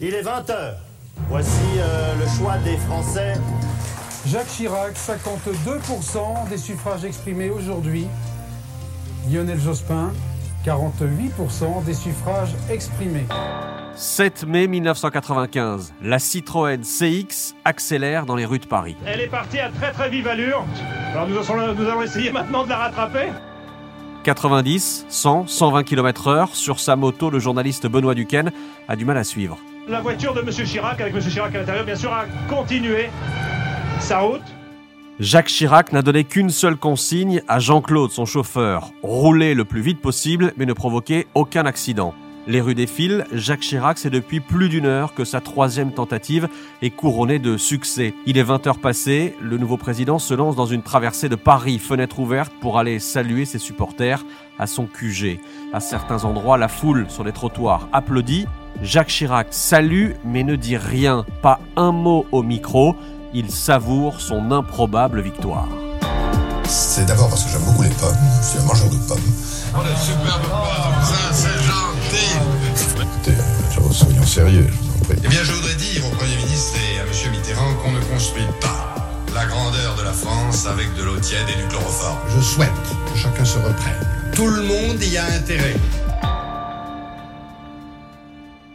Il est 20h. Voici euh, le choix des Français. Jacques Chirac, 52% des suffrages exprimés aujourd'hui. Lionel Jospin, 48% des suffrages exprimés. 7 mai 1995, la Citroën CX accélère dans les rues de Paris. Elle est partie à très très vive allure. Alors nous allons, nous allons essayer maintenant de la rattraper. 90, 100, 120 km/h, sur sa moto, le journaliste Benoît Duquesne a du mal à suivre. La voiture de M. Chirac, avec M. Chirac à l'intérieur, bien sûr, a continué sa route. Jacques Chirac n'a donné qu'une seule consigne à Jean-Claude, son chauffeur. Rouler le plus vite possible, mais ne provoquer aucun accident. Les rues défilent, Jacques Chirac, c'est depuis plus d'une heure que sa troisième tentative est couronnée de succès. Il est 20 heures passées, le nouveau président se lance dans une traversée de Paris, fenêtre ouverte, pour aller saluer ses supporters à son QG. À certains endroits, la foule sur les trottoirs applaudit. Jacques Chirac salue mais ne dit rien, pas un mot au micro. Il savoure son improbable victoire. C'est d'abord parce que j'aime beaucoup les pommes. Je suis un mangeur de pommes. Oh, la superbe pomme, ça c'est gentil. Écoutez, euh, soyons sérieux, je vous en prie. Eh bien, je voudrais dire au Premier ministre et à M. Mitterrand qu'on ne construit pas la grandeur de la France avec de l'eau tiède et du chloroforme. Je souhaite que chacun se reprenne. Tout le monde y a intérêt.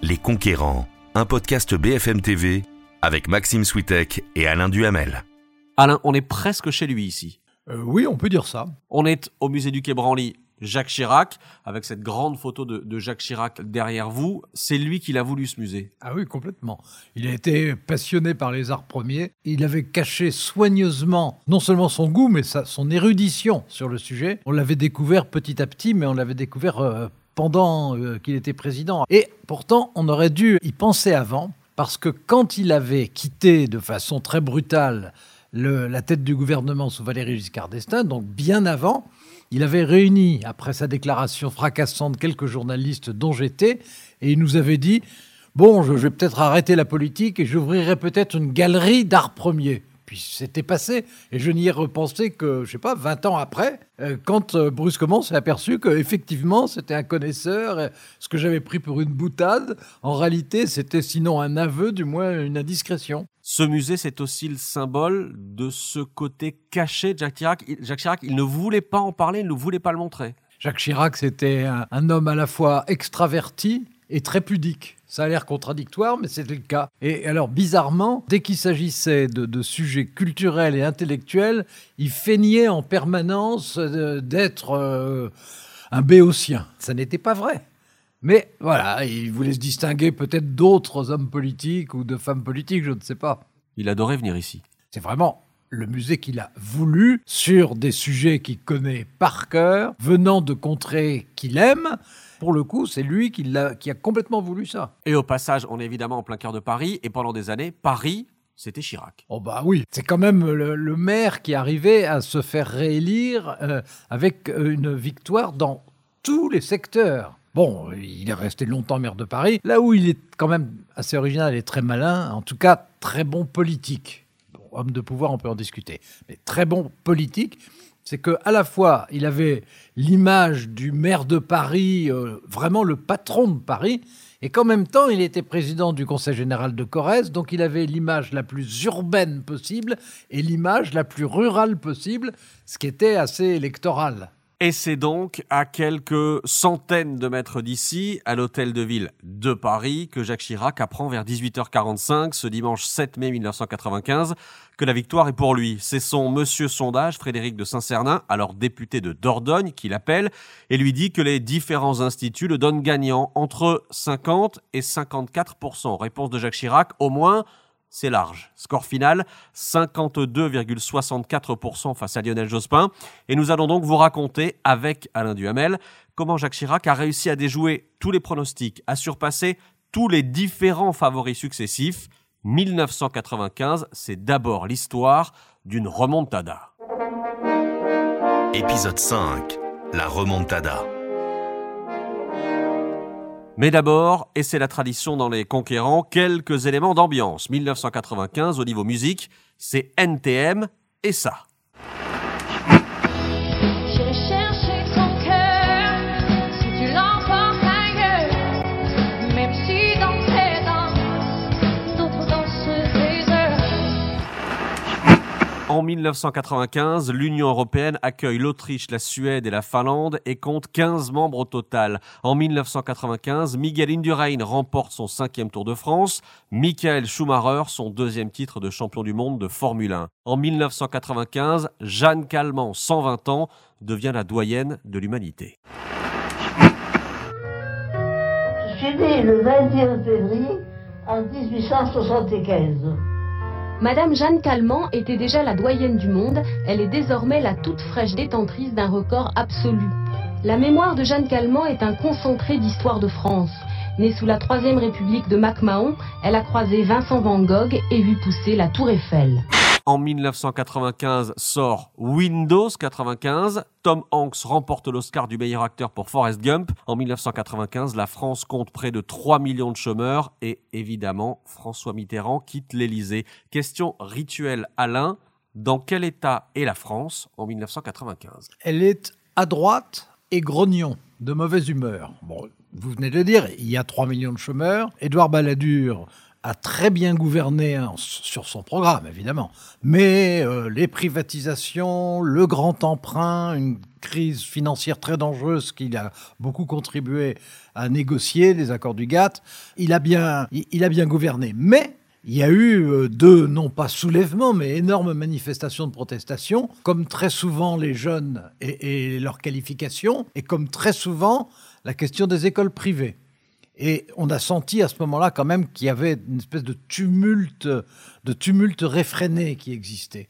Les Conquérants, un podcast BFM TV avec Maxime Switek et Alain Duhamel. Alain, on est presque chez lui ici. Euh, oui, on peut dire ça. On est au musée du Quai Branly. Jacques Chirac, avec cette grande photo de, Jacques Chirac derrière vous, c'est lui qui l'a voulu ce musée. Ah oui, complètement. Il a été passionné par les arts premiers. Il avait caché soigneusement non seulement son goût, mais sa, son érudition sur le sujet. On l'avait découvert petit à petit, mais on l'avait découvert euh, pendant euh, qu'il était président. Et pourtant, on aurait dû y penser avant, parce que quand il avait quitté de façon très brutale le, la tête du gouvernement sous Valéry Giscard d'Estaing, donc bien avant, il avait réuni, après sa déclaration fracassante, quelques journalistes dont j'étais, et il nous avait dit Bon, je vais peut-être arrêter la politique et j'ouvrirai peut-être une galerie d'art premier. Puis c'était passé, et je n'y ai repensé que, je sais pas, 20 ans après, euh, quand euh, brusquement s'est aperçu qu'effectivement c'était un connaisseur, ce que j'avais pris pour une boutade, en réalité c'était sinon un aveu, du moins une indiscrétion. Ce musée, c'est aussi le symbole de ce côté caché de Jacques Chirac. Il- Jacques Chirac, il ne voulait pas en parler, il ne voulait pas le montrer. Jacques Chirac, c'était un, homme à la fois extraverti et très pudique. Ça a l'air contradictoire, mais c'était le cas. Et alors, bizarrement, dès qu'il s'agissait de, de sujets culturels et intellectuels, il feignait en permanence euh, d'être euh, un béotien. Ça n'était pas vrai. Mais voilà, il voulait se distinguer peut-être d'autres hommes politiques ou de femmes politiques, je ne sais pas. Il adorait venir ici. C'est vraiment le musée qu'il a voulu sur des sujets qu'il connaît par cœur, venant de contrées qu'il aime. Pour le coup, c'est lui qui, a complètement voulu ça. Et au passage, on est évidemment en plein cœur de Paris, et pendant des années, Paris, c'était Chirac. Oh bah oui, c'est quand même le, le maire qui arrivait à se faire réélire euh, avec une victoire dans tous les secteurs. Bon, il est resté longtemps maire de Paris, là où il est quand même assez original et très malin, en tout cas très bon politique. Homme de pouvoir, on peut en discuter, mais très bon politique, c'est que à la fois il avait l'image du maire de Paris, euh, vraiment le patron de Paris, et qu'en même temps il était président du Conseil général de Corrèze, donc il avait l'image la plus urbaine possible et l'image la plus rurale possible, ce qui était assez électoral. Et c'est donc à quelques centaines de mètres d'ici, à l'hôtel de ville de Paris, que Jacques Chirac apprend vers 18h45 ce dimanche 7 mai 1995 que la victoire est pour lui. C'est son monsieur sondage, Frédéric de Saint-Cernin, alors député de Dordogne, qui l'appelle et lui dit que les différents instituts le donnent gagnant entre 50 et 54% Réponse de Jacques Chirac, au moins c'est large. Score final, 52,64% face à Lionel Jospin. Et nous allons donc vous raconter, avec Alain Duhamel, comment Jacques Chirac a réussi à déjouer tous les pronostics, à surpasser tous les différents favoris successifs. 1995, c'est d'abord l'histoire d'une remontada. Épisode 5. La remontada. Mais d'abord, et c'est la tradition dans les conquérants, quelques éléments d'ambiance. 1995, au niveau musique, c'est NTM et ça. En 1995, l'Union européenne accueille l'Autriche, la Suède et la Finlande et compte 15 membres au total. En 1995, Miguel Indurain remporte son cinquième Tour de France, Michael Schumacher son deuxième titre de champion du monde de Formule 1. En 1995, Jeanne Calment, 120 ans, devient la doyenne de l'humanité. Je suis né le 21 février en 1875. Madame Jeanne Calment était déjà la doyenne du monde, elle est désormais la toute fraîche détentrice d'un record absolu. La mémoire de Jeanne Calment est un concentré d'histoire de France. Née sous la Troisième République de MacMahon, elle a croisé Vincent Van Gogh et vu pousser la Tour Eiffel. En 1995 sort Windows 95. Tom Hanks remporte l'Oscar du meilleur acteur pour Forrest Gump. En 1995, la France compte près de 3 millions de chômeurs et évidemment, François Mitterrand quitte l'Élysée. Question rituelle Alain, dans quel état est la France en 1995 Elle est à droite et grognon, de mauvaise humeur. Bon, vous venez de le dire, il y a 3 millions de chômeurs. Édouard Balladur a très bien gouverné hein, sur son programme, évidemment. Mais euh, les privatisations, le grand emprunt, une crise financière très dangereuse qu'il a beaucoup contribué à négocier, les accords du GATT, il a bien, il, a bien gouverné. Mais il y a eu euh, deux, non pas soulèvements, mais énormes manifestations de protestation, comme très souvent les jeunes et leurs qualifications, et comme très souvent la question des écoles privées. Et on a senti à ce moment-là quand même qu'il y avait une espèce de tumulte, de tumulte réfréné qui existait.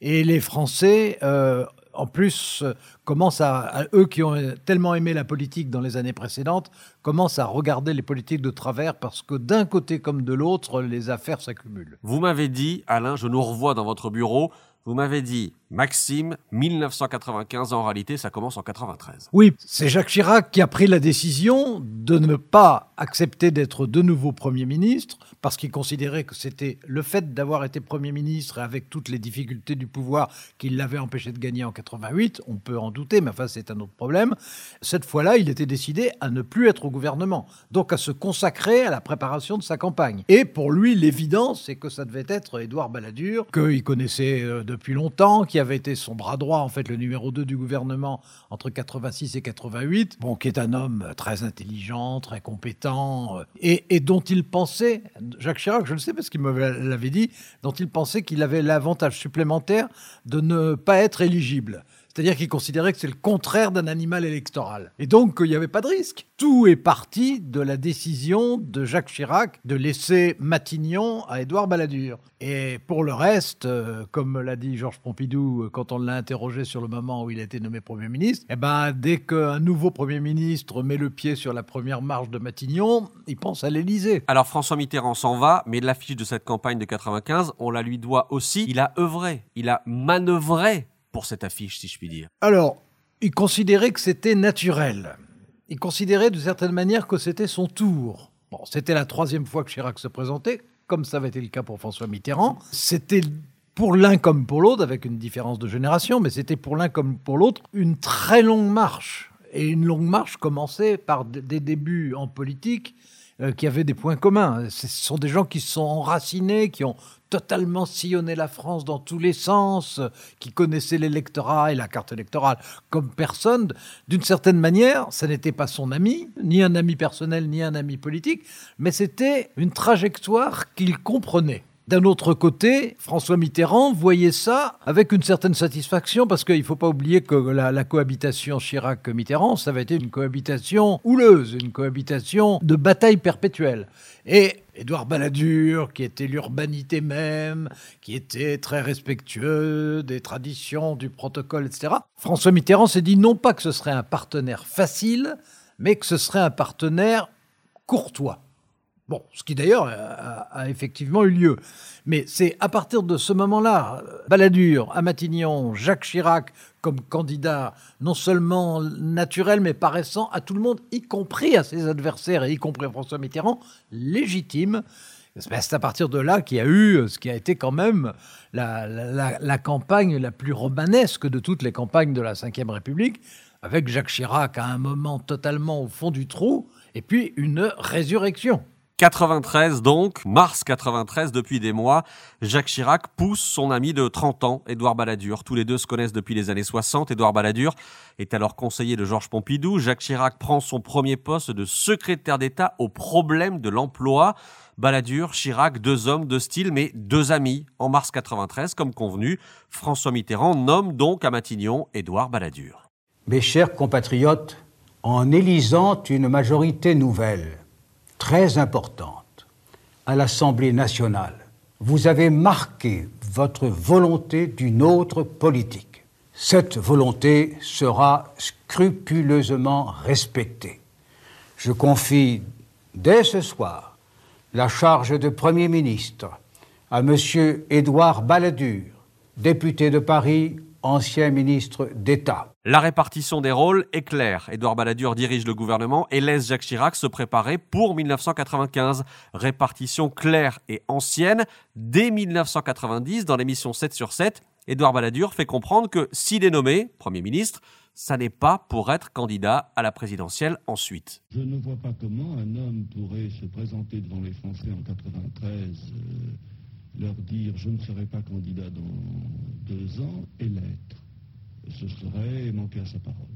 Et les Français, euh, en plus, commencent à, à, eux qui ont tellement aimé la politique dans les années précédentes, commencent à regarder les politiques de travers parce que d'un côté comme de l'autre, les affaires s'accumulent. Vous m'avez dit, Alain, je nous revois dans votre bureau, vous m'avez dit, Maxime, 1995, en réalité, ça commence en 93. Oui, c'est Jacques Chirac qui a pris la décision de ne pas accepter d'être de nouveau Premier ministre, parce qu'il considérait que c'était le fait d'avoir été Premier ministre, avec toutes les difficultés du pouvoir qui l'avait empêché de gagner en 88, on peut en douter, mais enfin c'est un autre problème. Cette fois-là, il était décidé à ne plus être au gouvernement, donc à se consacrer à la préparation de sa campagne. Et pour lui, l'évidence, c'est que ça devait être Édouard Balladur, qu'il connaissait euh, depuis longtemps, qui avait été son bras droit, en fait, le numéro 2 du gouvernement entre 86 et 88, bon, qui est un homme très intelligent, très compétent, euh, et, et dont il pensait, Jacques Chirac, je le sais parce qu'il me l'avait dit, dont il pensait qu'il avait l'avantage supplémentaire de ne pas être éligible. C'est-à-dire qu'il considérait que c'est le contraire d'un animal électoral. Et donc, il n'y avait pas de risque. Tout est parti de la décision de Jacques Chirac de laisser Matignon à Édouard Balladur. Et pour le reste, euh, comme l'a dit Georges Pompidou euh, quand on l'a interrogé sur le moment où il a été nommé Premier ministre, eh ben, dès qu'un nouveau Premier ministre met le pied sur la première marche de Matignon, il pense à l'Élysée. Alors François Mitterrand s'en va, mais l'affiche de cette campagne de 95, on la lui doit aussi. Il a œuvré, il a manœuvré cette affiche, si je puis dire Alors, il considérait que c'était naturel. Il considérait de certaine manière que c'était son tour. Bon, c'était la troisième fois que Chirac se présentait, comme ça avait été le cas pour François Mitterrand. C'était pour l'un comme pour l'autre, avec une différence de génération, mais c'était pour l'un comme pour l'autre une très longue marche. Et une longue marche commençait par des débuts en politique qui avaient des points communs. Ce sont des gens qui se sont enracinés, qui ont totalement sillonné la France dans tous les sens, qui connaissaient l'électorat et la carte électorale comme personne. D'une certaine manière, ça n'était pas son ami, ni un ami personnel, ni un ami politique, mais c'était une trajectoire qu'il comprenait. D'un autre côté, François Mitterrand voyait ça avec une certaine satisfaction parce qu'il ne faut pas oublier que la, cohabitation Chirac-Mitterrand, ça avait été une cohabitation houleuse, une cohabitation de bataille perpétuelle. Et Édouard Balladur, qui était l'urbanité même, qui était très respectueux des traditions, du protocole, etc. François Mitterrand s'est dit non pas que ce serait un partenaire facile, mais que ce serait un partenaire courtois. Bon, ce qui d'ailleurs a, effectivement eu lieu. Mais c'est à partir de ce moment-là, Balladur, à Matignon, Jacques Chirac comme candidat non seulement naturel, mais paraissant à tout le monde, y compris à ses adversaires, et y compris à François Mitterrand, légitime. C'est à partir de là qu'il y a eu ce qui a été quand même la, la, campagne la plus romanesque de toutes les campagnes de la Ve République, avec Jacques Chirac à un moment totalement au fond du trou, et puis une résurrection. 93 donc, mars 93 depuis des mois, Jacques Chirac pousse son ami de 30 ans, Édouard Balladur. Tous les deux se connaissent depuis les années 60. Édouard Balladur est alors conseiller de Georges Pompidou. Jacques Chirac prend son premier poste de secrétaire d'État au problème de l'emploi. Balladur, Chirac, deux hommes de style, mais deux amis. En mars 93, comme convenu, François Mitterrand nomme donc à Matignon Édouard Balladur. Mes chers compatriotes, en élisant une majorité nouvelle, très importante à l'Assemblée nationale. Vous avez marqué votre volonté d'une autre politique. Cette volonté sera scrupuleusement respectée. Je confie dès ce soir la charge de Premier ministre à M. Édouard Balladur, député de Paris ancien ministre d'État. La répartition des rôles est claire. Édouard Balladur dirige le gouvernement et laisse Jacques Chirac se préparer pour 1995. Répartition claire et ancienne. Dès 1990, dans l'émission 7 sur 7, Édouard Balladur fait comprendre que s'il est nommé Premier ministre, ça n'est pas pour être candidat à la présidentielle ensuite. Je ne vois pas comment un homme pourrait se présenter devant les Français en 93 leur dire je ne serai pas candidat dans deux ans et l'être. Ce serait manquer à sa parole.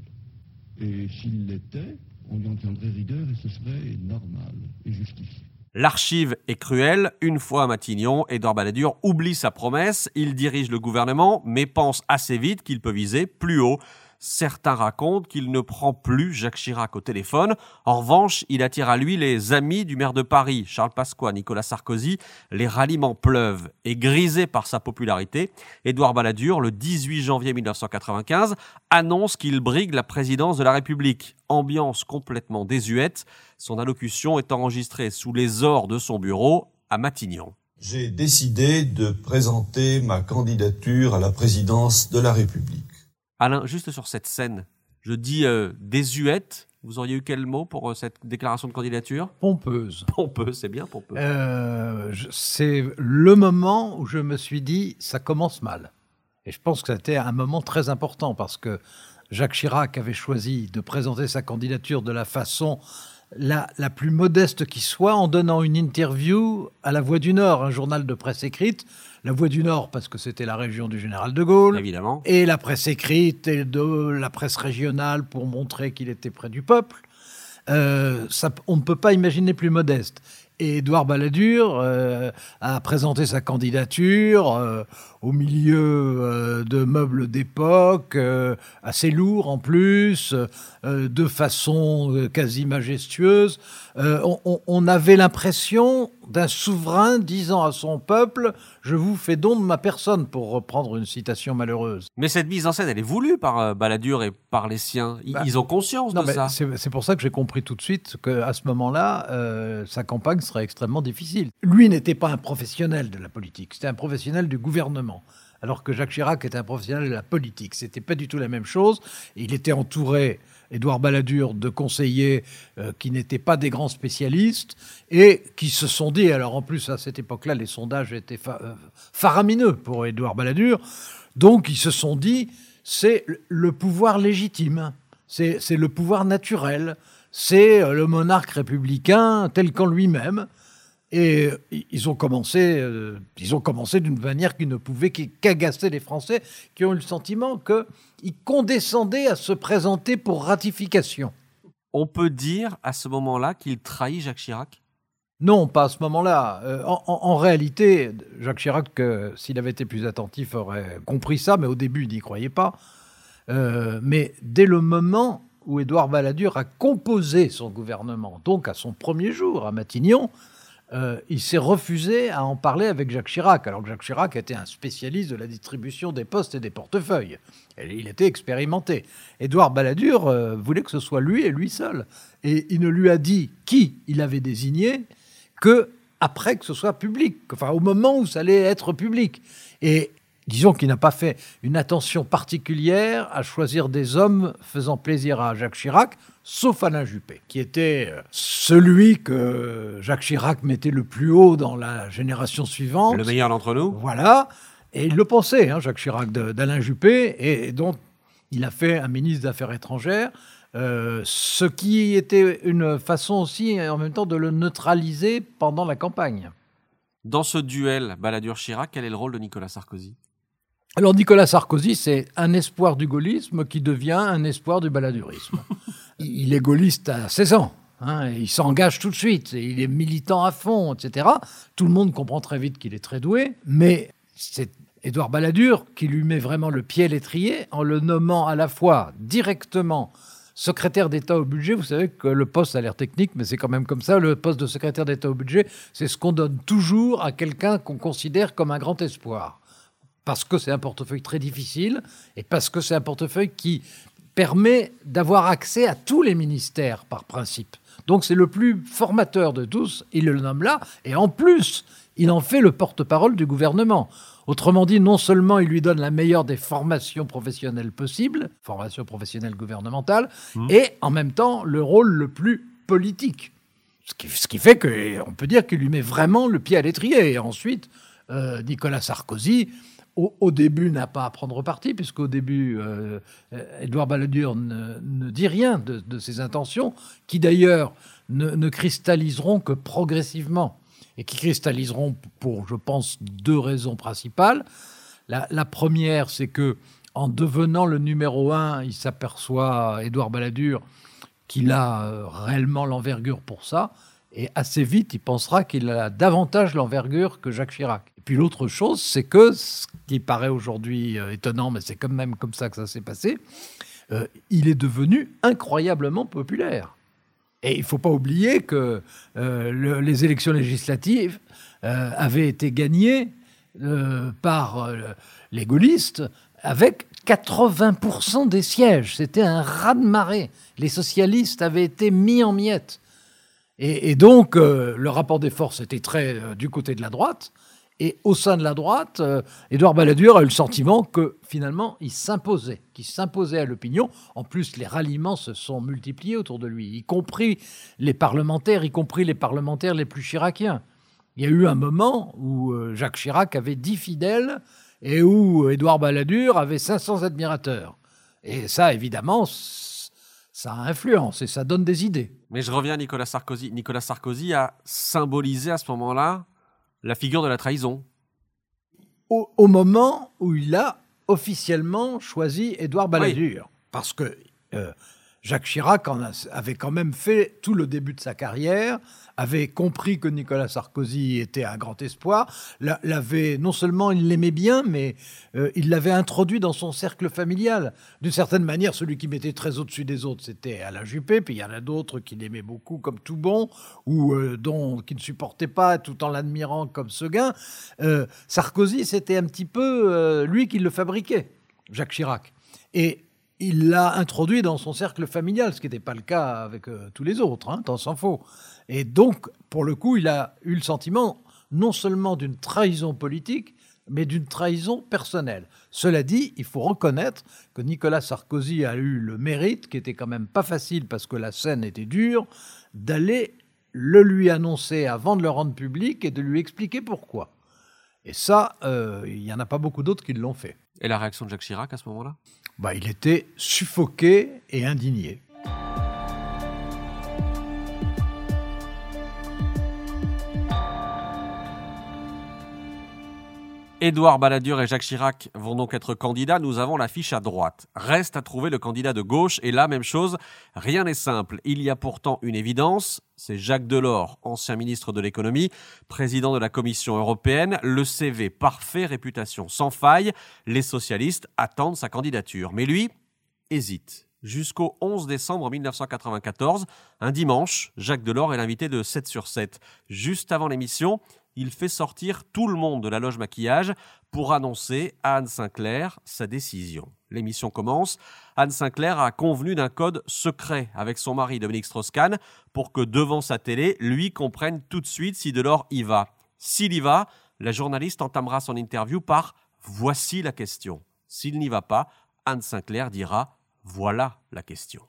Et s'il l'était, on lui en tiendrait rigueur et ce serait normal et justifié. L'archive est cruelle. Une fois Matignon, Édouard Balladur oublie sa promesse. Il dirige le gouvernement, mais pense assez vite qu'il peut viser plus haut. Certains racontent qu'il ne prend plus Jacques Chirac au téléphone. En revanche, il attire à lui les amis du maire de Paris, Charles Pasqua, Nicolas Sarkozy. Les ralliements pleuvent. Et grisé par sa popularité, Édouard Balladur, le 18 janvier 1995, annonce qu'il brigue la présidence de la République. Ambiance complètement désuète. Son allocution est enregistrée sous les ors de son bureau à Matignon. J'ai décidé de présenter ma candidature à la présidence de la République. Alain, juste sur cette scène, je dis euh, désuète. Vous auriez eu quel mot pour euh, cette déclaration de candidature? Pompeuse. Pompeuse, c'est bien pompeuse. Euh, c'est le moment où je me suis dit, ça commence mal. Et je pense que c'était un moment très important parce que Jacques Chirac avait choisi de présenter sa candidature de la façon la, la, plus modeste qui soit en donnant une interview à La Voix du Nord, un journal de presse écrite. La Voix du Nord parce que c'était la région du général de Gaulle. Évidemment. Et la presse écrite et de la presse régionale pour montrer qu'il était près du peuple. Euh, ça, on ne peut pas imaginer plus modeste. Et Édouard Balladur euh, a présenté sa candidature euh, au milieu euh, de meubles d'époque, euh, assez lourds en plus, euh, de façon quasi majestueuse. On, on, avait l'impression d'un souverain disant à son peuple Je vous fais don de ma personne, pour reprendre une citation malheureuse. Mais cette mise en scène, elle est voulue par Balladur et par les siens. Ils, bah, ont conscience non, de ça. C'est pour ça que j'ai compris tout de suite qu'à ce moment-là, sa campagne serait extrêmement difficile. Lui n'était pas un professionnel de la politique, c'était un professionnel du gouvernement alors que Jacques Chirac était un professionnel de la politique. C'était pas du tout la même chose. Il était entouré, Édouard Balladur, de conseillers euh, qui n'étaient pas des grands spécialistes et qui se sont dit, alors en plus à cette époque-là, les sondages étaient euh, faramineux pour Édouard Balladur, donc ils se sont dit, c'est le pouvoir légitime, c'est le pouvoir naturel, c'est euh, le monarque républicain tel qu'en lui-même. Et ils ont commencé, euh, ils ont commencé d'une manière qui ne pouvait qu'agacer les Français, qui ont eu le sentiment qu'ils condescendaient à se présenter pour ratification. On peut dire à ce moment-là qu'il trahit Jacques Chirac? Non, pas à ce moment-là. Euh, en, réalité, Jacques Chirac, euh, s'il avait été plus attentif, aurait compris ça, mais au début, il n'y croyait pas. mais dès le moment où Édouard Balladur a composé son gouvernement, donc à son premier jour à Matignon, euh, il s'est refusé à en parler avec Jacques Chirac, alors que Jacques Chirac était un spécialiste de la distribution des postes et des portefeuilles. il était expérimenté. Édouard Balladur euh, voulait que ce soit lui et lui seul. Et il ne lui a dit qui il avait désigné que après que ce soit public, enfin au moment où ça allait être public. Et disons qu'il n'a pas fait une attention particulière à choisir des hommes faisant plaisir à Jacques Chirac, sauf Alain Juppé, qui était euh, celui que Jacques Chirac mettait le plus haut dans la génération suivante. Le meilleur d'entre nous. Voilà. Et il le pensait, hein, Jacques Chirac, d'Alain Juppé, et dont il a fait un ministre des Affaires étrangères Euh, ce qui était une façon aussi, en même temps, de le neutraliser pendant la campagne. Dans ce duel Balladur-Chirac, quel est le rôle de Nicolas Sarkozy? Alors Nicolas Sarkozy, c'est un espoir du gaullisme qui devient un espoir du balladurisme. il est gaulliste à 16 ans. Hein, il s'engage tout de suite, il est militant à fond, etc. Tout le monde comprend très vite qu'il est très doué, mais c'est Édouard Balladur qui lui met vraiment le pied à l'étrier en le nommant à la fois directement secrétaire d'État au budget. Vous savez que le poste a l'air technique, mais c'est quand même comme ça. Le poste de secrétaire d'État au budget, c'est ce qu'on donne toujours à quelqu'un qu'on considère comme un grand espoir. Parce que c'est un portefeuille très difficile et parce que c'est un portefeuille qui permet d'avoir accès à tous les ministères par principe. Donc c'est le plus formateur de tous, il le nomme là, et en plus, il en fait le porte-parole du gouvernement. Autrement dit, non seulement il lui donne la meilleure des formations professionnelles possibles, formation professionnelle gouvernementale, mmh. et en même temps le rôle le plus politique. Ce qui, ce qui fait qu'on peut dire qu'il lui met vraiment le pied à l'étrier. Et ensuite, euh, Nicolas Sarkozy, au, début, n'a pas à prendre parti, puisqu'au début, euh, Édouard Balladur ne, dit rien de, ses intentions, qui d'ailleurs ne, cristalliseront que progressivement, et qui cristalliseront pour, je pense, deux raisons principales. La, première, c'est que en devenant le numéro un, il s'aperçoit, Édouard Balladur, qu'il a euh, réellement l'envergure pour ça, et assez vite, il pensera qu'il a davantage l'envergure que Jacques Chirac. Et puis l'autre chose, c'est que, ce qui paraît aujourd'hui euh, étonnant, mais c'est quand même comme ça que ça s'est passé, euh, il est devenu incroyablement populaire. Et il ne faut pas oublier que euh, les élections législatives avaient été gagnées par les gaullistes avec 80% des sièges. C'était un raz-de-marée. Les socialistes avaient été mis en miettes. Et, donc, euh, le rapport des forces était très euh, du côté de la droite. Et au sein de la droite, euh, Édouard Balladur a eu le sentiment que finalement, il s'imposait, qu'il s'imposait à l'opinion. En plus, les ralliements se sont multipliés autour de lui, y compris les parlementaires, y compris les parlementaires les plus chiraciens. Il y a eu un moment où Jacques Chirac avait 10 fidèles et où Édouard Balladur avait 500 admirateurs. Et ça, évidemment, ça influence et ça donne des idées. Mais je reviens à Nicolas Sarkozy. Nicolas Sarkozy a symbolisé à ce moment-là la figure de la trahison. Au, moment où il a officiellement choisi Édouard Balladur. Parce que euh, Jacques Chirac avait quand même fait tout le début de sa carrière avait compris que Nicolas Sarkozy était un grand espoir, l'avait non seulement il l'aimait bien, mais euh, il l'avait introduit dans son cercle familial. D'une certaine manière, celui qui mettait très au-dessus des autres, c'était Alain Juppé, puis il y en a d'autres qui l'aimaient beaucoup comme tout bon, ou euh, dont qui ne supportaient pas tout en l'admirant comme Seguin. Euh, Sarkozy, c'était un petit peu lui qui le fabriquait, Jacques Chirac. Et il l'a introduit dans son cercle familial, ce qui n'était pas le cas avec tous les autres, hein, tant s'en faut. Et donc, pour le coup, il a eu le sentiment non seulement d'une trahison politique, mais d'une trahison personnelle. Cela dit, il faut reconnaître que Nicolas Sarkozy a eu le mérite, qui était quand même pas facile parce que la scène était dure, d'aller le lui annoncer avant de le rendre public et de lui expliquer pourquoi. Et ça, euh, il n'y en a pas beaucoup d'autres qui l'ont fait. Et la réaction de Jacques Chirac à ce moment-là? Bah, Il était suffoqué et indigné. Édouard Balladur et Jacques Chirac vont donc être candidats. Nous avons l'affiche à droite. Reste à trouver le candidat de gauche. Et là, même chose, rien n'est simple. Il y a pourtant une évidence. C'est Jacques Delors, ancien ministre de l'économie, président de la Commission européenne. Le CV parfait, réputation sans faille. Les socialistes attendent sa candidature. Mais lui hésite. Jusqu'au 11 décembre 1994, un dimanche, Jacques Delors est l'invité de 7 sur 7. Juste avant l'émission, il fait sortir tout le monde de la loge maquillage pour annoncer à Anne Sinclair sa décision. L'émission commence. Anne Sinclair a convenu d'un code secret avec son mari Dominique Strauss-Kahn pour que devant sa télé, lui comprenne tout de suite si Delors y va. S'il y va, la journaliste entamera son interview par Voici la question. S'il n'y va pas, Anne Sinclair dira Voilà la question.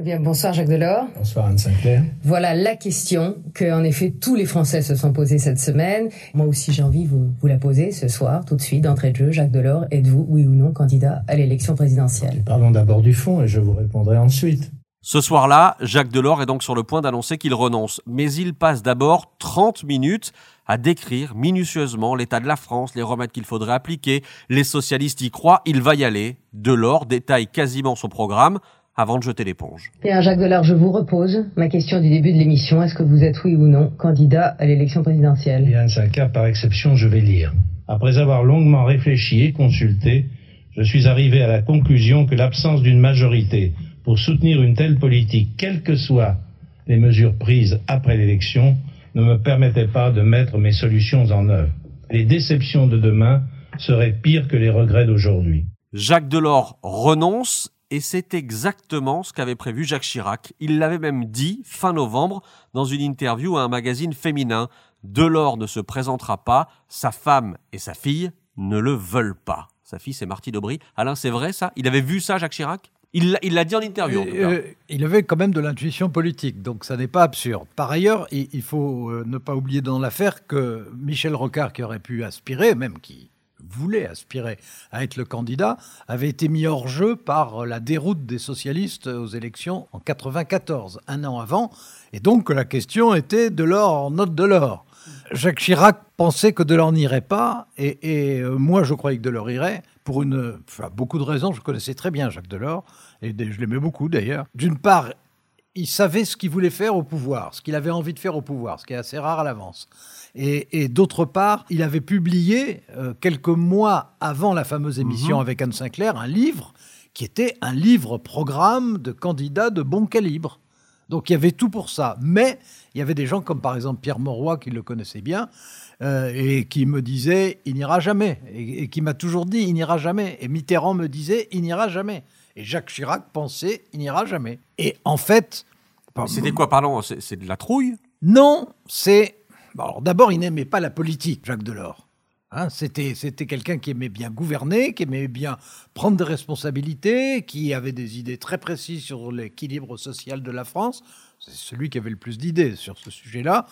Eh bien, bonsoir Jacques Delors. Bonsoir Anne Sinclair. Voilà la question que, en effet, tous les Français se sont posés cette semaine. Moi aussi, j'ai envie de vous, vous la poser ce soir, tout de suite, d'entrée de jeu. Jacques Delors, êtes-vous, oui ou non, candidat à l'élection présidentielle? Parlons d'abord du fond et je vous répondrai ensuite. Ce soir-là, Jacques Delors est donc sur le point d'annoncer qu'il renonce, mais il passe d'abord 30 minutes à décrire minutieusement l'état de la France, les remèdes qu'il faudrait appliquer. Les socialistes y croient, il va y aller. Delors détaille quasiment son programme avant de jeter l'éponge. Bien, Jacques Delors, je vous repose ma question du début de l'émission. Est-ce que vous êtes oui ou non candidat à l'élection présidentielle? Bien, c'est un cas par exception, je vais lire. Après avoir longuement réfléchi et consulté, je suis arrivé à la conclusion que l'absence d'une majorité pour soutenir une telle politique, quelles que soient les mesures prises après l'élection, ne me permettait pas de mettre mes solutions en œuvre. Les déceptions de demain seraient pires que les regrets d'aujourd'hui. Jacques Delors renonce et c'est exactement ce qu'avait prévu Jacques Chirac. Il l'avait même dit fin novembre dans une interview à un magazine féminin. Delors ne se présentera pas, sa femme et sa fille ne le veulent pas. Sa fille, c'est Marty Daubry. Alain, c'est vrai ça? Il avait vu ça, Jacques Chirac? Il l'a dit en interview. Cas. Euh, il avait quand même de l'intuition politique, donc ça n'est pas absurde. Par ailleurs, il, il faut euh, ne pas oublier dans l'affaire que Michel Rocard, qui aurait pu aspirer, même qui voulait aspirer à être le candidat, avait été mis hors jeu par la déroute des socialistes aux élections en 94, un an avant, et donc la question était de l'or, note de l'or. Jacques Chirac pensait que Delors n'irait pas, et, euh, moi je croyais que Delors irait, pour une, beaucoup de raisons. Je connaissais très bien Jacques Delors, et je l'aimais beaucoup d'ailleurs. D'une part, il savait ce qu'il voulait faire au pouvoir, ce qu'il avait envie de faire au pouvoir, ce qui est assez rare à l'avance. Et, et d'autre part, il avait publié, euh, quelques mois avant la fameuse émission Mhm. avec Anne Sinclair, un livre qui était un livre-programme de candidats de bon calibre. Donc il y avait tout pour ça. Mais il y avait des gens comme par exemple Pierre Mauroy, qui le connaissait bien, euh, et qui me disait il n'ira jamais. Et, et qui m'a toujours dit il n'ira jamais. Et Mitterrand me disait il n'ira jamais. Et Jacques Chirac pensait il n'ira jamais. Et en fait. C'était quoi, pardon c'est de la trouille? Non, c'est. Alors d'abord, il n'aimait pas la politique, Jacques Delors. Hein, c'était c'était quelqu'un qui aimait bien gouverner, qui aimait bien prendre des responsabilités, qui avait des idées très précises sur l'équilibre social de la France. C'est celui qui avait le plus d'idées sur ce sujet-là,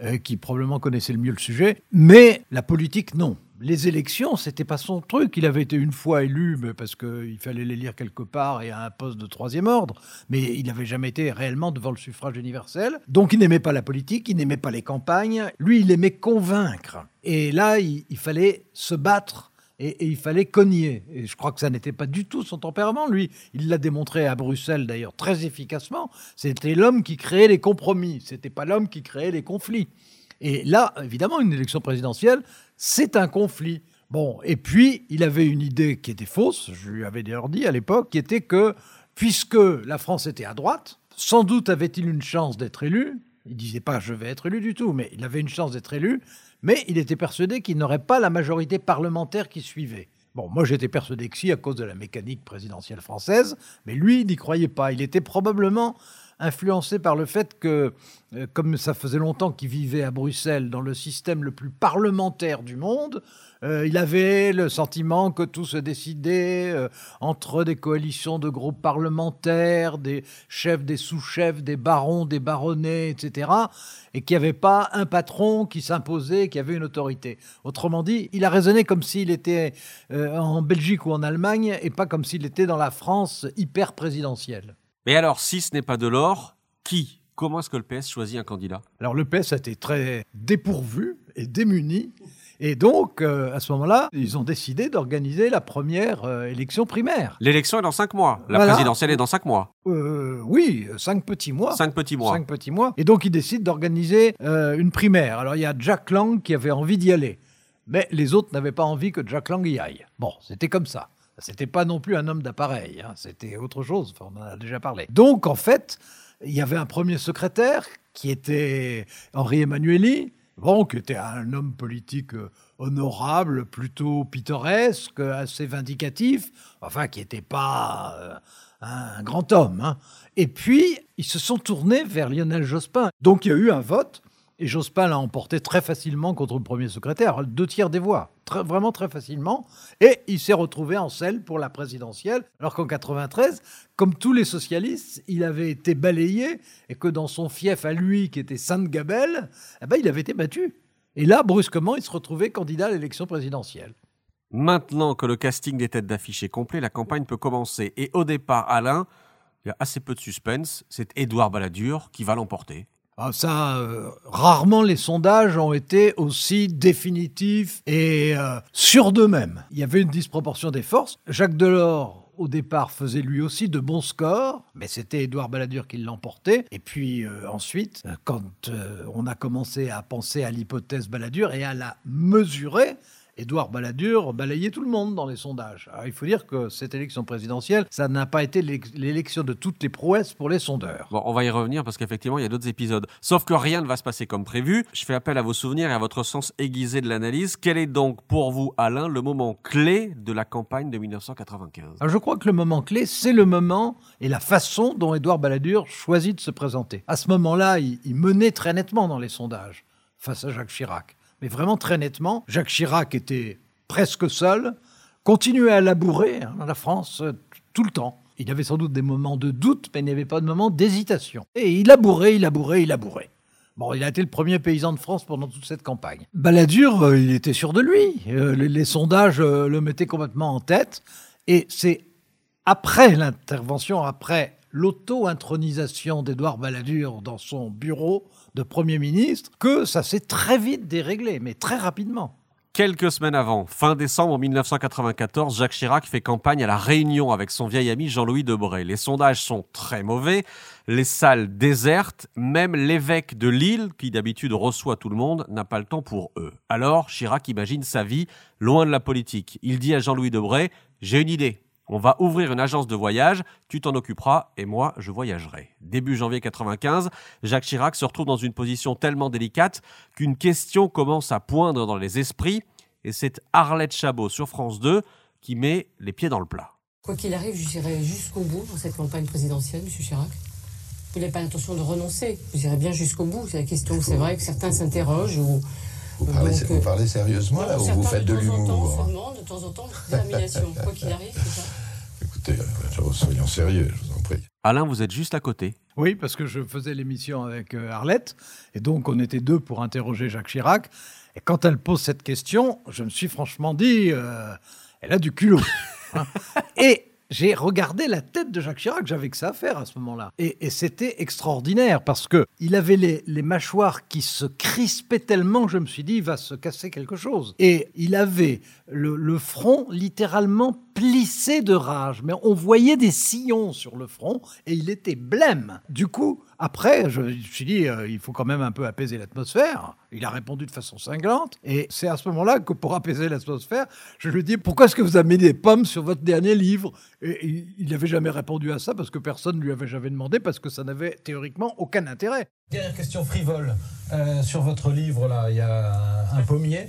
euh, qui probablement connaissait le mieux le sujet. Mais la politique, non. Les élections, c'était pas son truc. Il avait été une fois élu, mais parce qu'il fallait les lire quelque part et à un poste de troisième ordre. Mais il n'avait jamais été réellement devant le suffrage universel. Donc il n'aimait pas la politique, il n'aimait pas les campagnes. Lui, il aimait convaincre. Et là, il, il fallait se battre et, et il fallait cogner. Et je crois que ça n'était pas du tout son tempérament. Lui, il l'a démontré à Bruxelles d'ailleurs très efficacement. C'était l'homme qui créait les compromis. C'était pas l'homme qui créait les conflits. Et là, évidemment, une élection présidentielle, c'est un conflit. Bon, et puis, il avait une idée qui était fausse, je lui avais d'ailleurs dit à l'époque, qui était que, puisque la France était à droite, sans doute avait-il une chance d'être élu. Il disait pas je vais être élu du tout, mais il avait une chance d'être élu, mais il était persuadé qu'il n'aurait pas la majorité parlementaire qui suivait. Bon, moi j'étais persuadé que si, à cause de la mécanique présidentielle française, mais lui, n'y croyait pas. Il était probablement influencé par le fait que, euh, comme ça faisait longtemps qu'il vivait à Bruxelles, dans le système le plus parlementaire du monde, euh, il avait le sentiment que tout se décidait euh, entre des coalitions de groupes parlementaires, des chefs, des sous-chefs, des barons, des baronnets, etc., et qu'il n'y avait pas un patron qui s'imposait, qui avait une autorité. Autrement dit, il a raisonné comme s'il était en Belgique ou en Allemagne, et pas comme s'il était dans la France hyper présidentielle. Mais alors, si ce n'est pas Delors, qui? Comment est-ce que le PS choisit un candidat? Alors le PS a été très dépourvu et démuni. Et donc, euh, à ce moment-là, ils ont décidé d'organiser la première euh, élection primaire. L'élection est dans cinq mois. La Voilà. présidentielle est dans cinq mois. Euh, oui, cinq petits mois. Cinq petits mois. Cinq petits mois. Et donc, ils décident d'organiser une primaire. Alors, il y a Jack Lang qui avait envie d'y aller. Mais les autres n'avaient pas envie que Jack Lang y aille. Bon, c'était comme ça. C'était pas non plus un homme d'appareil. hein. C'était autre chose. On en a déjà parlé. Donc, en fait, il y avait un premier secrétaire qui était Henri Emmanueli, bon, qui était un homme politique euh, honorable, plutôt pittoresque, assez vindicatif, enfin, qui n'était pas euh, un grand homme. hein. Et puis, ils se sont tournés vers Lionel Jospin. Donc, il y a eu un vote. Et Jospin l'a emporté très facilement contre le premier secrétaire, deux tiers des voix, vraiment très facilement. Et il s'est retrouvé en selle pour la présidentielle, alors qu'en 93, comme tous les socialistes, il avait été balayé et que dans son fief à lui, qui était Sainte-Gabelle, eh ben, il avait été battu. Et là, brusquement, il se retrouvait candidat à l'élection présidentielle. Maintenant que le casting des têtes d'affiche est complet, la campagne peut commencer. Et au départ, Alain, Il y a assez peu de suspense. C'est Édouard Balladur qui va l'emporter. Ah, euh, rarement les sondages ont été aussi définitifs et euh, sûrs d'eux-mêmes. Il y avait une disproportion des forces. Jacques Delors, au départ, faisait lui aussi de bons scores, mais c'était Édouard Balladur qui l'emportait. Et puis euh, ensuite, quand on a commencé à penser à l'hypothèse Balladur et à la mesurer, Édouard Balladur balayait tout le monde dans les sondages. Alors, il faut dire que cette élection présidentielle, ça n'a pas été l'élection de toutes les prouesses pour les sondeurs. Bon, on va y revenir parce qu'effectivement, il y a d'autres épisodes. Sauf que rien ne va se passer comme prévu. Je fais appel à vos souvenirs et à votre sens aiguisé de l'analyse. Quel est donc pour vous, Alain, le moment clé de la campagne de 1995 Alors, Je crois que le moment clé, c'est le moment et la façon dont Édouard Balladur choisit de se présenter. À ce moment-là, il, il menait très nettement dans les sondages face à Jacques Chirac mais vraiment très nettement. Jacques Chirac était presque seul, continuait à labourer hein, la France euh, tout le temps. Il avait sans doute des moments de doute, mais il n'y avait pas de moments d'hésitation. Et il labourait, il labourait, il labourait. Bon, il a été le premier paysan de France pendant toute cette campagne. Balladur, euh, il était sûr de lui. Euh, les, sondages le mettaient complètement en tête. Et c'est après l'intervention, après l'auto-intronisation d'Édouard Balladur dans son bureau de Premier ministre, que ça s'est très vite déréglé, mais très rapidement. Quelques semaines avant, fin décembre 1994, Jacques Chirac fait campagne à La Réunion avec son vieil ami Jean-Louis Debré. Les sondages sont très mauvais, les salles désertes, même l'évêque de Lille, qui d'habitude reçoit tout le monde, n'a pas le temps pour eux. Alors Chirac imagine sa vie loin de la politique. Il dit à Jean-Louis Debré J'ai une idée, on va ouvrir une agence de voyage, tu t'en occuperas et moi je voyagerai. Début janvier 95, Jacques Chirac se retrouve dans une position tellement délicate qu'une question commence à poindre dans les esprits et c'est Arlette Chabot sur France 2 qui met les pieds dans le plat. Quoi qu'il arrive, j'irai jusqu'au bout dans cette campagne présidentielle, M. Chirac. Vous n'avez pas l'intention de renoncer, vous irez bien jusqu'au bout. C'est la question, c'est vrai que certains s'interrogent ou vous parlez, vous parlez sérieusement là ou vous faites de l'humour De temps en temps, détermination. Quoi qu'il arrive, c'est ça? Écoutez, euh, soyons sérieux, je vous en prie. Alain, vous êtes juste à côté. Oui, parce que je faisais l'émission avec euh, Arlette, et donc on était deux pour interroger Jacques Chirac. Et quand elle pose cette question, je me suis franchement dit, euh, elle a du culot. Hein. et j'ai regardé la tête de Jacques Chirac, j'avais que ça à faire à ce moment-là. Et, c'était extraordinaire parce que il avait les, mâchoires qui se crispaient tellement que je me suis dit, il va se casser quelque chose. Et il avait le front littéralement plissé de rage, mais on voyait des sillons sur le front et il était blême. Du coup, après, je me suis dit, euh, il faut quand même un peu apaiser l'atmosphère. Il a répondu de façon cinglante. Et c'est à ce moment-là que pour apaiser l'atmosphère, je lui ai dit, pourquoi est-ce que vous avez mis des pommes sur votre dernier livre? Et il n'avait jamais répondu à ça parce que personne ne lui avait jamais demandé, parce que ça n'avait théoriquement aucun intérêt. Dernière question frivole. Euh, sur votre livre, là, il y a un pommier.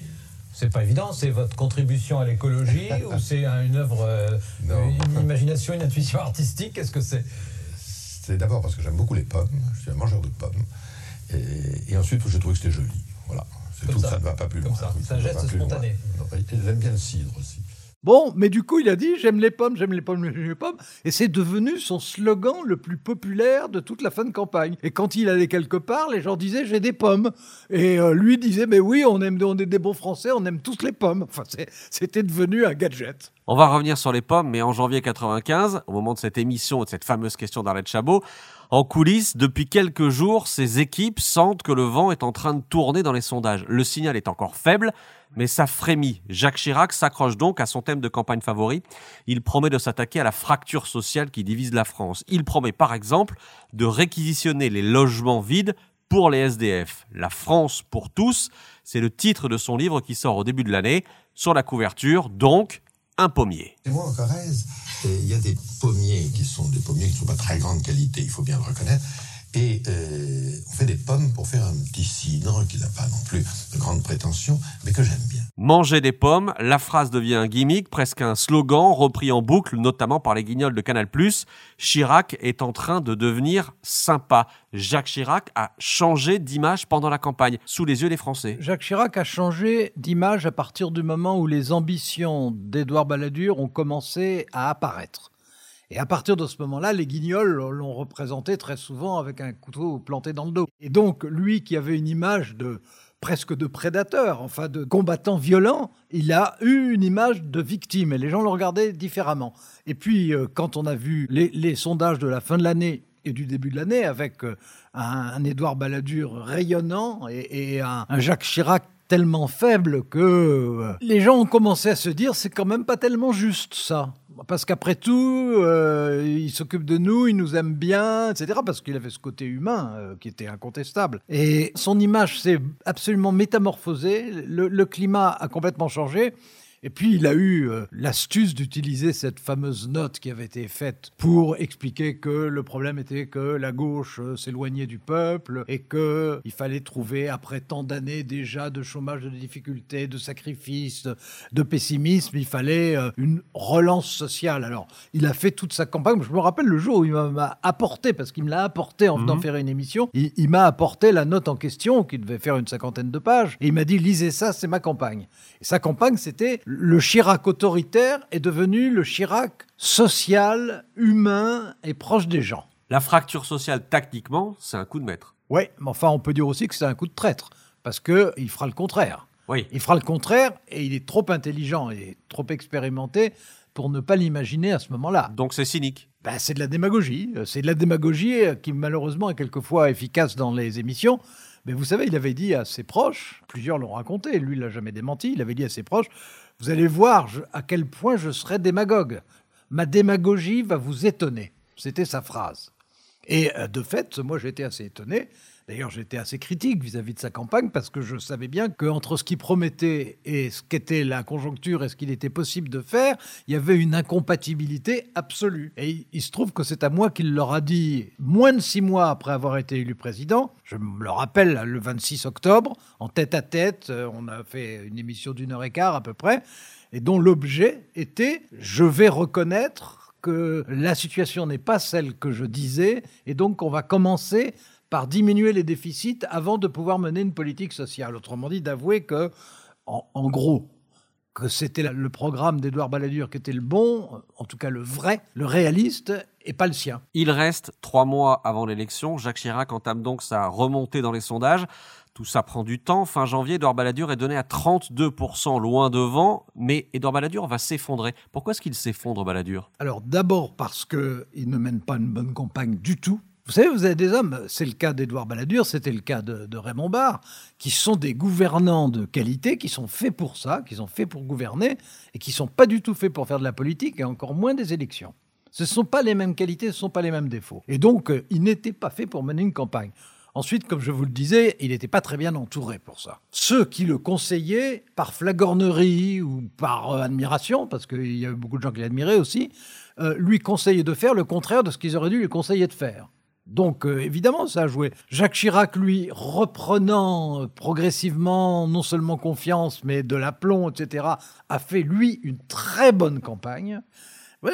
C'est pas évident, c'est votre contribution à l'écologie ou c'est une œuvre, euh, une imagination, une intuition artistique? Qu'est-ce que c'est? C'est d'abord parce que j'aime beaucoup les pommes, je suis un mangeur de pommes, et, ensuite je trouve que c'était joli. Voilà, c'est tout, ça. ne va pas plus loin. C'est un geste spontané. J'aime bien le cidre aussi. Bon, mais du coup, il a dit j'aime les pommes, j'aime les pommes, j'aime les pommes. Et c'est devenu son slogan le plus populaire de toute la fin de campagne. Et quand il allait quelque part, les gens disaient j'ai des pommes. Et euh, lui disait mais oui, on, aime, on est des bons Français, on aime tous les pommes. Enfin, c'était devenu un gadget. On va revenir sur les pommes, mais en janvier 95, au moment de cette émission, de cette fameuse question d'Arlette Chabot, en coulisses, depuis quelques jours, ces équipes sentent que le vent est en train de tourner dans les sondages. Le signal est encore faible, mais ça frémit. Jacques Chirac s'accroche donc à son thème de campagne favori. Il promet de s'attaquer à la fracture sociale qui divise la France. Il promet par exemple de réquisitionner les logements vides pour les SDF. La France pour tous, c'est le titre de son livre qui sort au début de l'année. Sur la couverture, donc, un pommier. Il y a des pommiers qui sont des pommiers qui ne sont pas très grande qualité, il faut bien le reconnaître. Et euh, on fait des pommes pour faire un petit cidre qui n'a pas non plus de grandes prétentions, mais que j'aime bien. Manger des pommes, la phrase devient un gimmick, presque un slogan repris en boucle, notamment par les guignols de Canal+. Chirac est en train de devenir sympa. Jacques Chirac a changé d'image pendant la campagne, sous les yeux des Français. Jacques Chirac a changé d'image à partir du moment où les ambitions d'Édouard Balladur ont commencé à apparaître. Et à partir de ce moment-là, les guignols l'ont représenté très souvent avec un couteau planté dans le dos. Et donc, lui qui avait une image de presque de prédateur, enfin de combattant violent, il a eu une image de victime et les gens le regardaient différemment. Et puis, euh, quand on a vu les, sondages de la fin de l'année et du début de l'année avec euh, un, Édouard Balladur rayonnant et, un, Jacques Chirac tellement faible que euh, les gens ont commencé à se dire c'est quand même pas tellement juste ça. Parce qu'après tout, euh, il s'occupe de nous, il nous aime bien, etc. Parce qu'il avait ce côté humain euh, qui était incontestable. Et son image s'est absolument métamorphosée, le climat a complètement changé. Et puis, il a eu euh, l'astuce d'utiliser cette fameuse note qui avait été faite pour expliquer que le problème était que la gauche euh, s'éloignait du peuple et qu'il fallait trouver, après tant d'années déjà de chômage, de difficultés, de sacrifices, de pessimisme, il fallait euh, une relance sociale. Alors, il a fait toute sa campagne. Je me rappelle le jour où il m'a apporté, parce qu'il me l'a apporté en venant mhm. faire une émission, il, il m'a apporté la note en question, qui devait faire une cinquantaine de pages, et il m'a dit, lisez ça, c'est ma campagne. Et sa campagne, c'était le Chirac autoritaire est devenu le Chirac social, humain et proche des gens. La fracture sociale, tactiquement, c'est un coup de maître. Oui, mais enfin, on peut dire aussi que c'est un coup de traître, parce qu'il fera le contraire. Oui. Il fera le contraire, et il est trop intelligent et trop expérimenté pour ne pas l'imaginer à ce moment-là. Donc c'est cynique. Ben, c'est de la démagogie. C'est de la démagogie qui malheureusement est quelquefois efficace dans les émissions, mais vous savez, il avait dit à ses proches, plusieurs l'ont raconté, lui, il l'a jamais démenti, il avait dit à ses proches, vous allez voir à quel point je serai démagogue. Ma démagogie va vous étonner. C'était sa phrase. Et euh, de fait, moi j'étais assez étonné. D'ailleurs, j'étais assez critique vis-à-vis de sa campagne parce que je savais bien qu'entre ce qu'il promettait et ce qu'était la conjoncture et ce qu'il était possible de faire, il y avait une incompatibilité absolue. Et il, se trouve que c'est à moi qu'il leur a dit, moins de six mois après avoir été élu président, je me le rappelle, le 26 octobre, en tête à tête, euh, on a fait une émission d'une heure et quart à peu près, et dont l'objet était, je vais reconnaître que la situation n'est pas celle que je disais, et donc on va commencer par diminuer les déficits avant de pouvoir mener une politique sociale. Autrement dit, d'avouer que, en, gros, que c'était le programme d'Édouard Balladur qui était le bon, en tout cas le vrai, le réaliste, et pas le sien. Il reste trois mois avant l'élection. Jacques Chirac entame donc sa remontée dans les sondages. Tout ça prend du temps. Fin janvier, Édouard Balladur est donné à 32%, loin devant, mais Édouard Balladur va s'effondrer. Pourquoi est-ce qu'il s'effondre, Balladur? Alors d'abord parce qu'il ne mène pas une bonne campagne du tout. Vous savez, vous avez des hommes, c'est le cas d'Édouard Balladur, c'était le cas de, Raymond Barre, qui sont des gouvernants de qualité, qui sont faits pour ça, qui sont faits pour gouverner, et qui sont pas du tout faits pour faire de la politique, et encore moins des élections. Ce ne sont pas les mêmes qualités, ce ne sont pas les mêmes défauts. Et donc, euh, il n'était pas fait pour mener une campagne. Ensuite, comme je vous le disais, il n'était pas très bien entouré pour ça. Ceux qui le conseillaient, par flagornerie ou par euh, admiration, parce qu'il y avait beaucoup de gens qui l'admiraient aussi, euh, lui conseillaient de faire le contraire de ce qu'ils auraient dû lui conseiller de faire. Donc euh, évidemment, ça a joué. Jacques Chirac, lui, reprenant progressivement non seulement confiance, mais de l'aplomb, etc., a fait, lui, une très bonne campagne.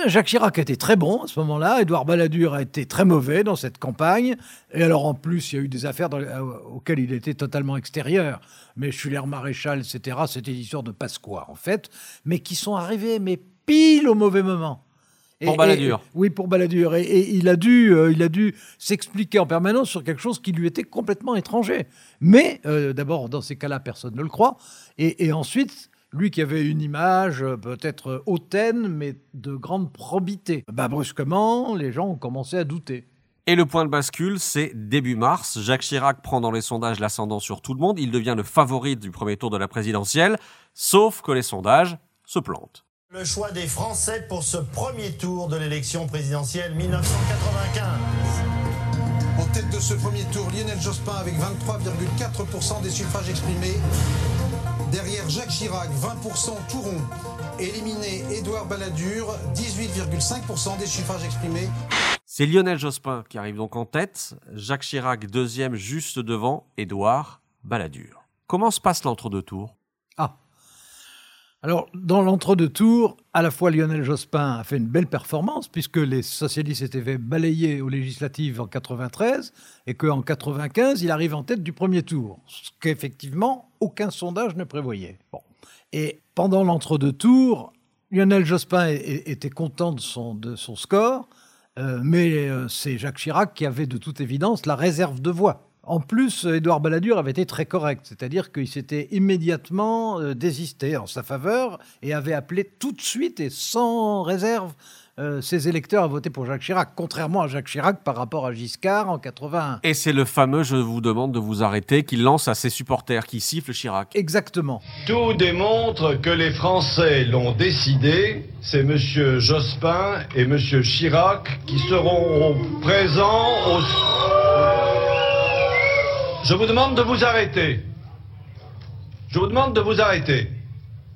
Jacques Chirac a été très bon à ce moment-là. Édouard Balladur a été très mauvais dans cette campagne. Et alors, en plus, il y a eu des affaires euh, auxquelles il était totalement extérieur. Mais Schuller Maréchal, etc., c'était l'histoire de Pasqua, en fait. Mais qui sont arrivés, mais pile au mauvais moment. Pour Balladur. oui, pour Balladur. Et, il a dû, euh, il a dû s'expliquer en permanence sur quelque chose qui lui était complètement étranger. Mais euh, d'abord, dans ces cas-là, personne ne le croit. Et, ensuite, lui qui avait une image euh, peut-être hautaine, mais de grande probité. Bah, brusquement, les gens ont commencé à douter. Et le point de bascule, c'est début mars. Jacques Chirac prend dans les sondages l'ascendant sur tout le monde. Il devient le favori du premier tour de la présidentielle. Sauf que les sondages se plantent. Le choix des Français pour ce premier tour de l'élection présidentielle 1995. En tête de ce premier tour, Lionel Jospin avec 23,4% des suffrages exprimés. Derrière Jacques Chirac, 20% tout rond. Éliminé Édouard Balladur, 18,5% des suffrages exprimés. C'est Lionel Jospin qui arrive donc en tête, Jacques Chirac deuxième juste devant Édouard Balladur. Comment se passe l'entre-deux tours alors, dans l'entre-deux tours, à la fois Lionel Jospin a fait une belle performance, puisque les socialistes étaient fait balayer aux législatives en 93, et qu'en 95, il arrive en tête du premier tour, ce qu'effectivement aucun sondage ne prévoyait. Bon. Et pendant l'entre-deux tours, Lionel Jospin était content de son, score, euh, mais euh, c'est Jacques Chirac qui avait de toute évidence la réserve de voix En plus, Édouard Balladur avait été très correct, c'est-à-dire qu'il s'était immédiatement euh, désisté en sa faveur et avait appelé tout de suite et sans réserve euh, ses électeurs à voter pour Jacques Chirac, contrairement à Jacques Chirac par rapport à Giscard en 81. Et c'est le fameux Je vous demande de vous arrêter qu'il lance à ses supporters qui sifflent Chirac. Exactement. Tout démontre que les Français l'ont décidé. C'est M. Jospin et M. Chirac qui seront présents au... Je vous demande de vous arrêter. Je vous demande de vous arrêter.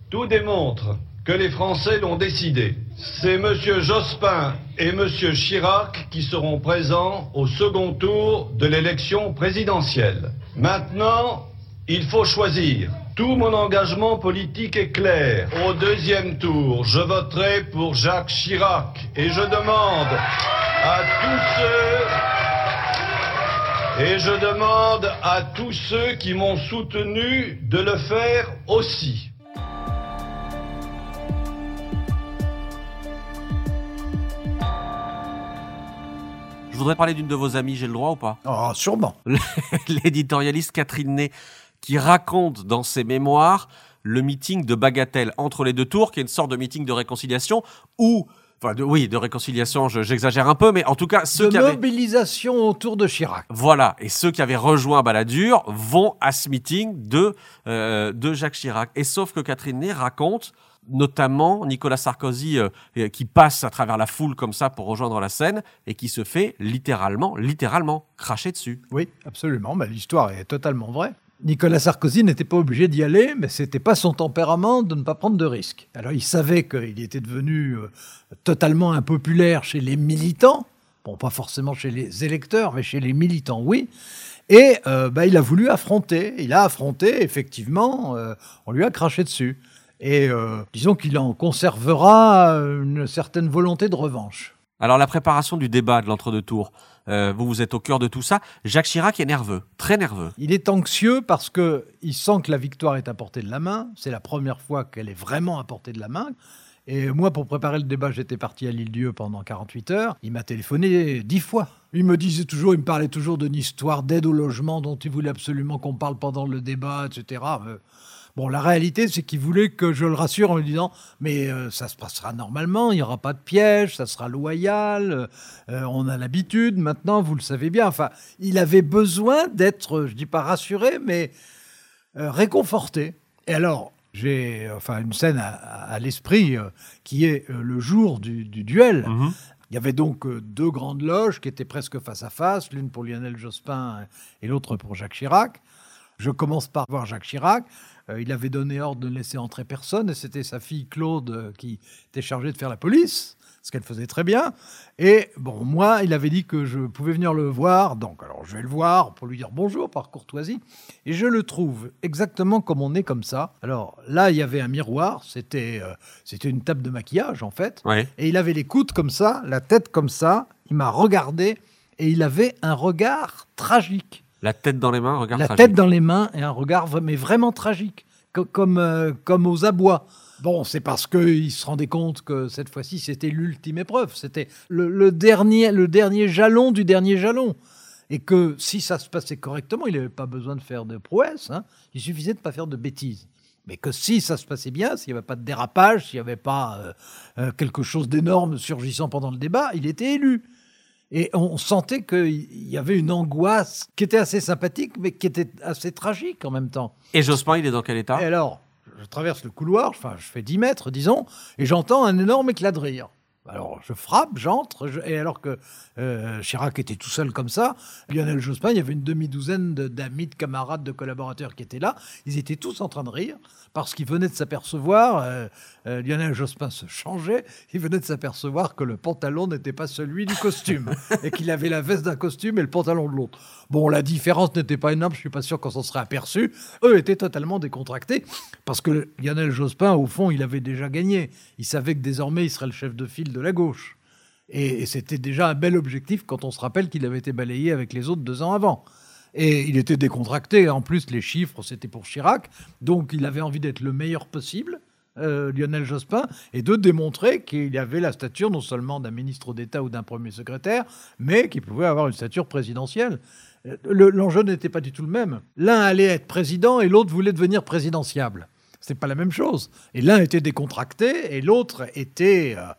Tout démontre que les Français l'ont décidé. C'est M. Jospin et M. Chirac qui seront présents au second tour de l'élection présidentielle. Maintenant, il faut choisir. Tout mon engagement politique est clair. Au deuxième tour, je voterai pour Jacques Chirac et je demande à tous ceux et je demande à tous ceux qui m'ont soutenu de le faire aussi. Je voudrais parler d'une de vos amies, j'ai le droit ou pas Ah, sûrement. L'éditorialiste Catherine Ney, qui raconte dans ses mémoires le meeting de Bagatelle entre les deux tours, qui est une sorte de meeting de réconciliation, où Enfin, de, oui, de réconciliation, j'exagère un peu, mais en tout cas, ceux de qui avaient... mobilisation autour de Chirac. Voilà, et ceux qui avaient rejoint Balladur vont à ce meeting de, euh, de Jacques Chirac. Et sauf que Catherine Ney raconte notamment Nicolas Sarkozy euh, qui passe à travers la foule comme ça pour rejoindre la scène et qui se fait littéralement, littéralement cracher dessus. Oui, absolument. Bah, L'histoire est totalement vraie. Nicolas Sarkozy n'était pas obligé d'y aller, mais c'était pas son tempérament de ne pas prendre de risques. Alors il savait qu'il était devenu euh, totalement impopulaire chez les militants, bon pas forcément chez les électeurs, mais chez les militants oui. Et euh, bah, il a voulu affronter. Il a affronté, effectivement, euh, on lui a craché dessus. Et disons qu'il en conservera une certaine volonté de revanche. Alors la préparation du débat de l'entre-deux tours, euh, vous vous êtes au cœur de tout ça. Jacques Chirac est nerveux, très nerveux. Il est anxieux parce que il sent que la victoire est à portée de la main. C'est la première fois qu'elle est vraiment à portée de la main. Et moi, pour préparer le débat, j'étais parti à l'île-dieu pendant 48 heures. Il m'a téléphoné dix fois. Il me disait toujours, il me parlait toujours d'une histoire d'aide au logement dont il voulait absolument qu'on parle pendant le débat, etc. Bon, la réalité, c'est qu'il voulait que je le rassure en lui disant Mais euh, ça se passera normalement, il n'y aura pas de piège, ça sera loyal, euh, on a l'habitude maintenant, vous le savez bien. Enfin, il avait besoin d'être, je dis pas rassuré, mais euh, réconforté. Et alors, j'ai enfin une scène à, à l'esprit qui est le jour du, du duel. Mhm. Il y avait donc deux grandes loges qui étaient presque face à face, l'une pour Lionel Jospin et l'autre pour Jacques Chirac. Je commence par voir Jacques Chirac. Euh, il avait donné ordre de ne laisser entrer personne et c'était sa fille Claude euh, qui était chargée de faire la police, ce qu'elle faisait très bien. Et bon, moi, il avait dit que je pouvais venir le voir, donc alors je vais le voir pour lui dire bonjour par courtoisie. Et je le trouve exactement comme on est comme ça. Alors là, il y avait un miroir, c'était euh, c'était une table de maquillage en fait. Ouais. Et il avait les coudes comme ça, la tête comme ça. Il m'a regardé et il avait un regard tragique. La tête dans les mains, regarde. La tête dans les mains et un regard, mais vraiment tragique, co- comme, euh, comme aux abois. Bon, c'est parce qu'il se rendait compte que cette fois-ci, c'était l'ultime épreuve. C'était le, le dernier, le dernier jalon du dernier jalon. Et que si ça se passait correctement, il n'avait pas besoin de faire de prouesse. hein. Il suffisait de ne pas faire de bêtises. Mais que si ça se passait bien, s'il n'y avait pas de dérapage, s'il n'y avait pas euh, euh, quelque chose d'énorme surgissant pendant le débat, il était élu. Et on sentait qu'il y avait une angoisse qui était assez sympathique, mais qui était assez tragique en même temps. Et Jospin, il est dans quel état? Et alors, je traverse le couloir, enfin, je fais 10 mètres, disons, et j'entends un énorme éclat de rire. Alors, je frappe, j'entre, je- et alors que euh, Chirac était tout seul comme ça, Lionel Jospin, il y avait une demi-douzaine de- d'amis, de camarades, de collaborateurs qui étaient là. Ils étaient tous en train de rire parce qu'ils venaient de s'apercevoir, euh, euh, Lionel Jospin se changeait, il venait de s'apercevoir que le pantalon n'était pas celui du costume et qu'il avait la veste d'un costume et le pantalon de l'autre. Bon, la différence n'était pas énorme, je suis pas sûr qu'on s'en serait aperçu. Eux étaient totalement décontractés parce que Lionel Jospin, au fond, il avait déjà gagné. Il savait que désormais, il serait le chef de file de la gauche. Et, c'était déjà un bel objectif quand on se rappelle qu'il avait été balayé avec les autres deux ans avant. Et il était décontracté. En plus, les chiffres, c'était pour Chirac. Donc, il avait envie d'être le meilleur possible. euh, Lionel Jospin, et de démontrer qu'il avait la stature non seulement d'un ministre d'État ou d'un premier secrétaire, mais qu'il pouvait avoir une stature présidentielle. Euh, le- L'enjeu n'était pas du tout le même. L'un allait être président et l'autre voulait devenir présidentiable. C'est pas la même chose. Et l'un était décontracté et l'autre était, euh,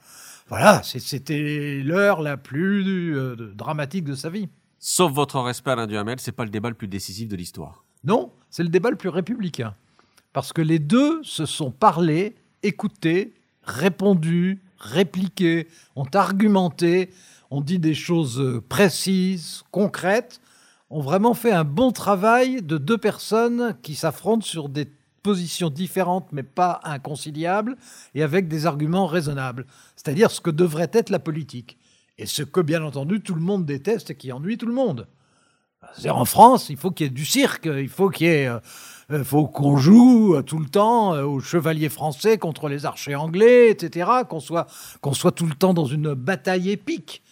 voilà, c'était l'heure la plus euh, dramatique de sa vie. Sauf votre respect, Alain Duhamel, c'est pas le débat le plus décisif de l'histoire. Non, c'est le débat le plus républicain. Parce que les deux se sont parlé, écoutés, répondu, répliqué, ont argumenté, ont dit des choses euh, précises, concrètes, ont vraiment fait un bon travail de deux personnes qui s'affrontent sur des positions différentes mais pas inconciliables et avec des arguments raisonnables. C'est-à-dire ce que devrait être la politique. Et ce que, bien entendu, tout le monde déteste et qui ennuie tout le monde. En France, il faut qu'il y ait du cirque, il faut qu'il ait, euh, euh, faut qu'on joue euh, tout le temps aux chevaliers français contre les archers anglais, etc. Qu'on soit, qu'on soit tout le temps dans une bataille épique.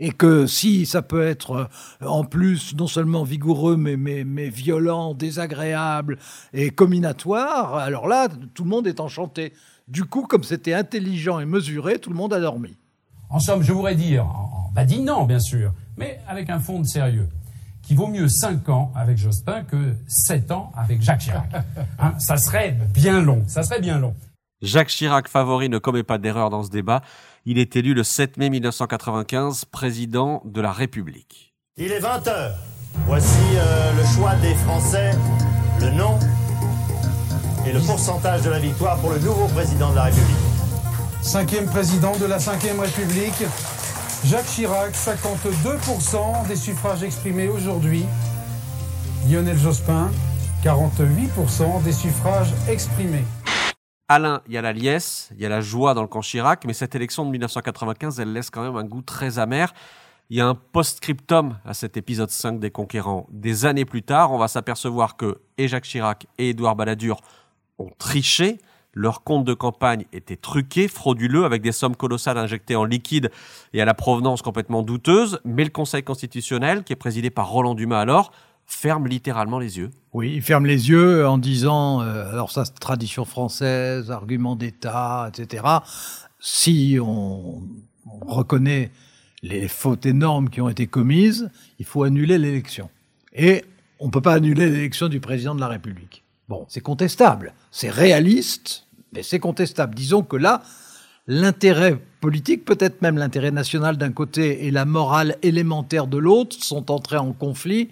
Et que si ça peut être euh, en plus non seulement vigoureux, mais, mais, mais violent, désagréable et combinatoire, alors là, tout le monde est enchanté. Du coup, comme c'était intelligent et mesuré, tout le monde a dormi. En somme, je voudrais dire, en, en badinant bien sûr, mais avec un fond de sérieux, qu'il vaut mieux 5 ans avec Jospin que 7 ans avec Jacques Chirac. Hein, ça serait bien long, ça serait bien long. Jacques Chirac, favori, ne commet pas d'erreur dans ce débat. Il est élu le 7 mai 1995 président de la République. Il est 20h. Voici euh, le choix des Français, le nom et le pourcentage de la victoire pour le nouveau président de la République. Cinquième président de la Cinquième République, Jacques Chirac, 52% des suffrages exprimés aujourd'hui. Lionel Jospin, 48% des suffrages exprimés. Alain, il y a la liesse, il y a la joie dans le camp Chirac, mais cette élection de 1995, elle laisse quand même un goût très amer. Il y a un post-scriptum à cet épisode 5 des Conquérants. Des années plus tard, on va s'apercevoir que et Jacques Chirac et Édouard Balladur ont triché. Leur compte de campagne était truqué, frauduleux, avec des sommes colossales injectées en liquide et à la provenance complètement douteuse. Mais le Conseil constitutionnel, qui est présidé par Roland Dumas alors, ferme littéralement les yeux. Oui, il ferme les yeux en disant, euh, alors ça tradition française, argument d'État, etc. Si on, on reconnaît les fautes énormes qui ont été commises, il faut annuler l'élection. Et on ne peut pas annuler l'élection du président de la République. Bon, c'est contestable, c'est réaliste, mais c'est contestable. Disons que là, l'intérêt politique, peut-être même l'intérêt national d'un côté et la morale élémentaire de l'autre sont entrés en conflit.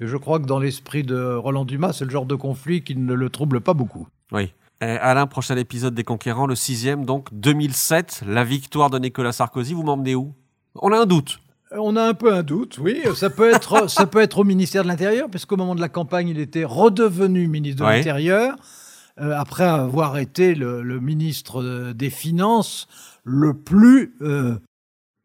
Et je crois que dans l'esprit de Roland Dumas, c'est le genre de conflit qui ne le trouble pas beaucoup. Oui. Euh, Alain, prochain épisode des Conquérants, le sixième, donc 2007, la victoire de Nicolas Sarkozy. Vous m'emmenez où? On a un doute. On a un peu un doute, oui. Ça peut être, ça peut être au ministère de l'Intérieur, puisqu'au moment de la campagne, il était redevenu ministre de l'Intérieur, euh, après avoir été le, le ministre euh, des Finances le plus euh,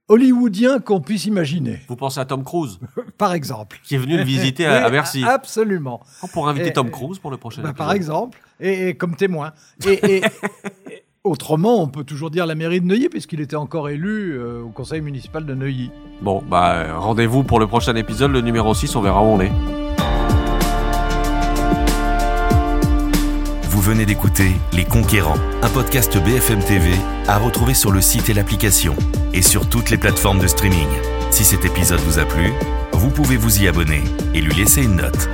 hollywoodien qu'on puisse imaginer. Vous pensez à Tom Cruise Par exemple. Qui est venu le visiter à, à Bercy. Absolument. On pourrait inviter Et- Tom Cruise pour le prochain Bah, épisode. par exemple, et, et comme témoin. Et, et- et autrement, on peut toujours dire la mairie de Neuilly, puisqu'il était encore élu euh, au conseil municipal de Neuilly. Bon, bah, euh, rendez-vous pour le prochain épisode, le numéro 6, on verra où on est. Vous venez d'écouter Les Conquérants, un podcast BFM TV à retrouver sur le site et l'application et sur toutes les plateformes de streaming. Si cet épisode vous a plu, vous pouvez vous y abonner et lui laisser une note.